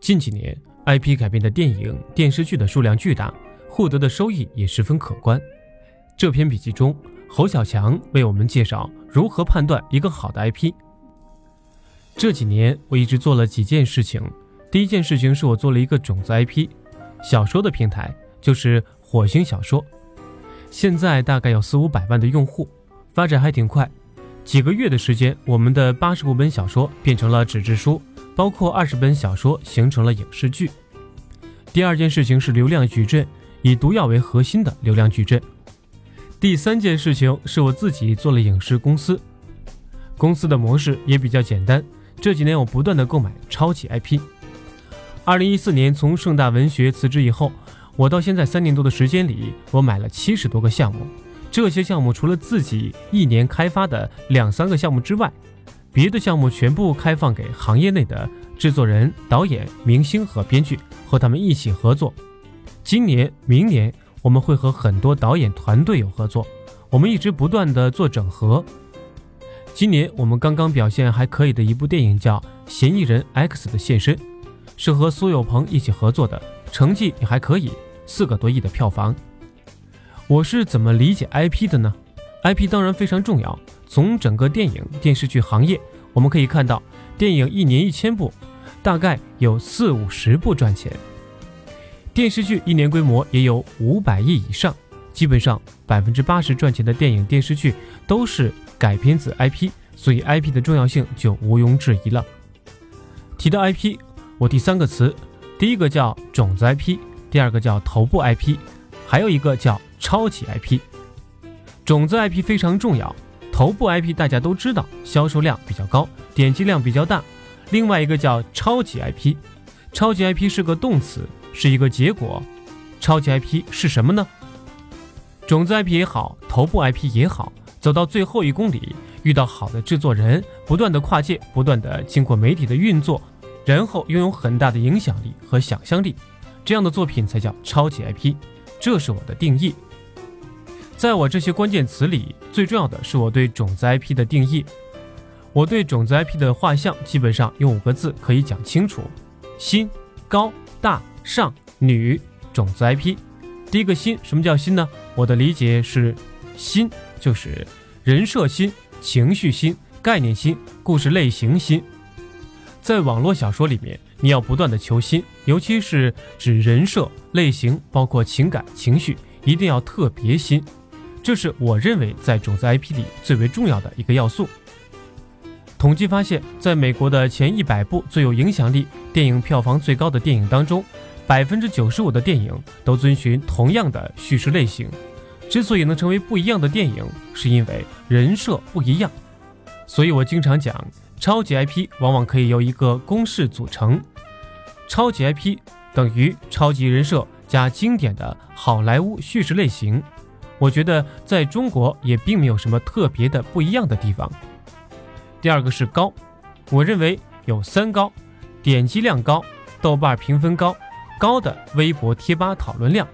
近几年，IP 改编的电影、电视剧的数量巨大，获得的收益也十分可观。这篇笔记中，侯小强为我们介绍如何判断一个好的 IP。这几年，我一直做了几件事情。第一件事情是我做了一个种子 IP，小说的平台就是火星小说，现在大概有四五百万的用户，发展还挺快。几个月的时间，我们的八十五本小说变成了纸质书，包括二十本小说形成了影视剧。第二件事情是流量矩阵，以毒药为核心的流量矩阵。第三件事情是我自己做了影视公司，公司的模式也比较简单。这几年我不断的购买超级 IP。二零一四年从盛大文学辞职以后，我到现在三年多的时间里，我买了七十多个项目。这些项目除了自己一年开发的两三个项目之外，别的项目全部开放给行业内的制作人、导演、明星和编剧，和他们一起合作。今年、明年我们会和很多导演团队有合作，我们一直不断的做整合。今年我们刚刚表现还可以的一部电影叫《嫌疑人 X 的现身》，是和苏有朋一起合作的，成绩也还可以，四个多亿的票房。我是怎么理解 IP 的呢？IP 当然非常重要。从整个电影电视剧行业，我们可以看到，电影一年一千部，大概有四五十部赚钱；电视剧一年规模也有五百亿以上，基本上百分之八十赚钱的电影电视剧都是改编自 IP，所以 IP 的重要性就毋庸置疑了。提到 IP，我第三个词，第一个叫种子 IP，第二个叫头部 IP，还有一个叫。超级 IP，种子 IP 非常重要，头部 IP 大家都知道，销售量比较高，点击量比较大。另外一个叫超级 IP，超级 IP 是个动词，是一个结果。超级 IP 是什么呢？种子 IP 也好，头部 IP 也好，走到最后一公里，遇到好的制作人，不断的跨界，不断的经过媒体的运作，然后拥有很大的影响力和想象力，这样的作品才叫超级 IP。这是我的定义。在我这些关键词里，最重要的是我对种子 IP 的定义。我对种子 IP 的画像基本上用五个字可以讲清楚：新、高、大、上、女。种子 IP，第一个新，什么叫新呢？我的理解是，新就是人设新、情绪新、概念新、故事类型新。在网络小说里面，你要不断的求新，尤其是指人设类型，包括情感情绪，一定要特别新。这是我认为在种子 IP 里最为重要的一个要素。统计发现，在美国的前一百部最有影响力、电影票房最高的电影当中，百分之九十五的电影都遵循同样的叙事类型。之所以能成为不一样的电影，是因为人设不一样。所以我经常讲，超级 IP 往往可以由一个公式组成：超级 IP 等于超级人设加经典的好莱坞叙事类型。我觉得在中国也并没有什么特别的不一样的地方。第二个是高，我认为有三高：点击量高、豆瓣评分高、高的微博贴吧讨论量。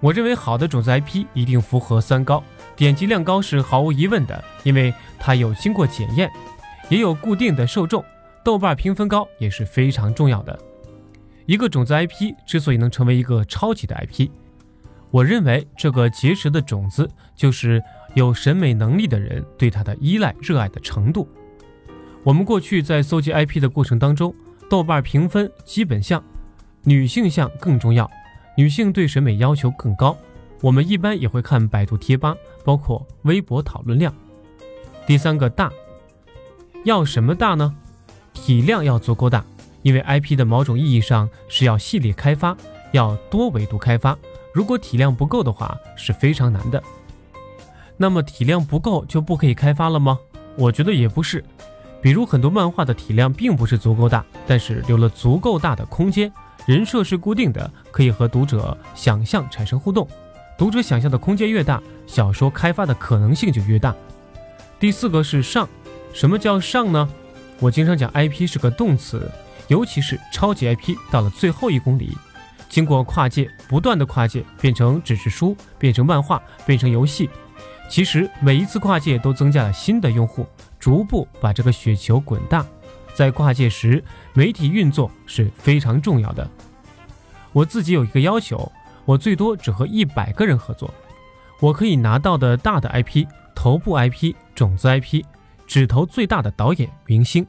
我认为好的种子 IP 一定符合三高，点击量高是毫无疑问的，因为它有经过检验，也有固定的受众。豆瓣评分高也是非常重要的。一个种子 IP 之所以能成为一个超级的 IP。我认为这个结识的种子就是有审美能力的人对它的依赖、热爱的程度。我们过去在搜集 IP 的过程当中，豆瓣评分基本项，女性项更重要，女性对审美要求更高。我们一般也会看百度贴吧，包括微博讨论量。第三个大，要什么大呢？体量要足够大，因为 IP 的某种意义上是要系列开发，要多维度开发。如果体量不够的话，是非常难的。那么体量不够就不可以开发了吗？我觉得也不是。比如很多漫画的体量并不是足够大，但是留了足够大的空间，人设是固定的，可以和读者想象产生互动。读者想象的空间越大，小说开发的可能性就越大。第四个是上，什么叫上呢？我经常讲 IP 是个动词，尤其是超级 IP，到了最后一公里。经过跨界，不断的跨界，变成纸质书，变成漫画，变成游戏。其实每一次跨界都增加了新的用户，逐步把这个雪球滚大。在跨界时，媒体运作是非常重要的。我自己有一个要求，我最多只和一百个人合作。我可以拿到的大的 IP、头部 IP、种子 IP，只投最大的导演、明星。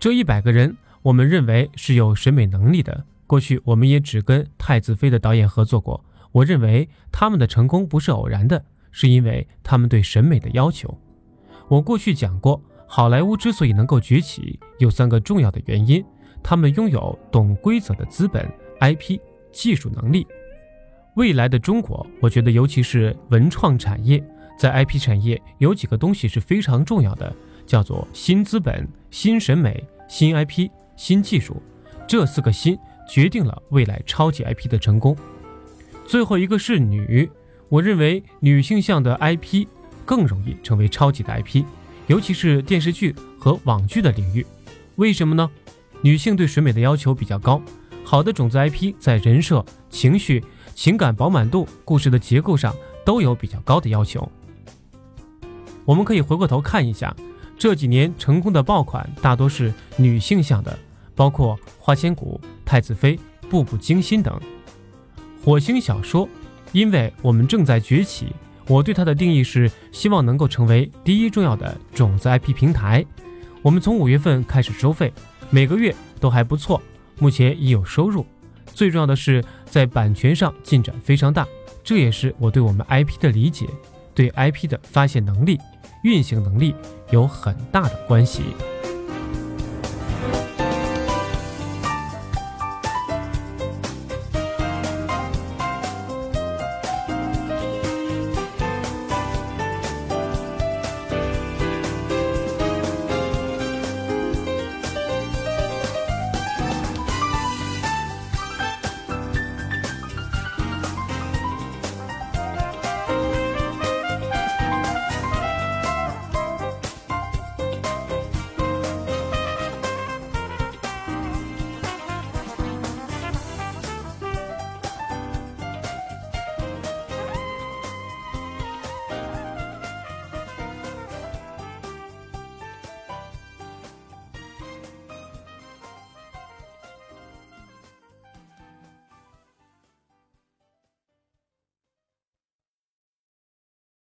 这一百个人，我们认为是有审美能力的。过去我们也只跟太子妃的导演合作过。我认为他们的成功不是偶然的，是因为他们对审美的要求。我过去讲过，好莱坞之所以能够崛起，有三个重要的原因：他们拥有懂规则的资本、IP、技术能力。未来的中国，我觉得尤其是文创产业，在 IP 产业有几个东西是非常重要的，叫做新资本、新审美、新 IP、新技术。这四个“新”决定了未来超级 IP 的成功。最后一个是女，我认为女性向的 IP 更容易成为超级的 IP，尤其是电视剧和网剧的领域。为什么呢？女性对审美的要求比较高，好的种子 IP 在人设、情绪、情感饱满度、故事的结构上都有比较高的要求。我们可以回过头看一下，这几年成功的爆款大多是女性向的，包括《花千骨》《太子妃》《步步惊心》等。火星小说，因为我们正在崛起，我对它的定义是希望能够成为第一重要的种子 IP 平台。我们从五月份开始收费，每个月都还不错，目前已有收入。最重要的是在版权上进展非常大，这也是我对我们 IP 的理解，对 IP 的发现能力、运行能力有很大的关系。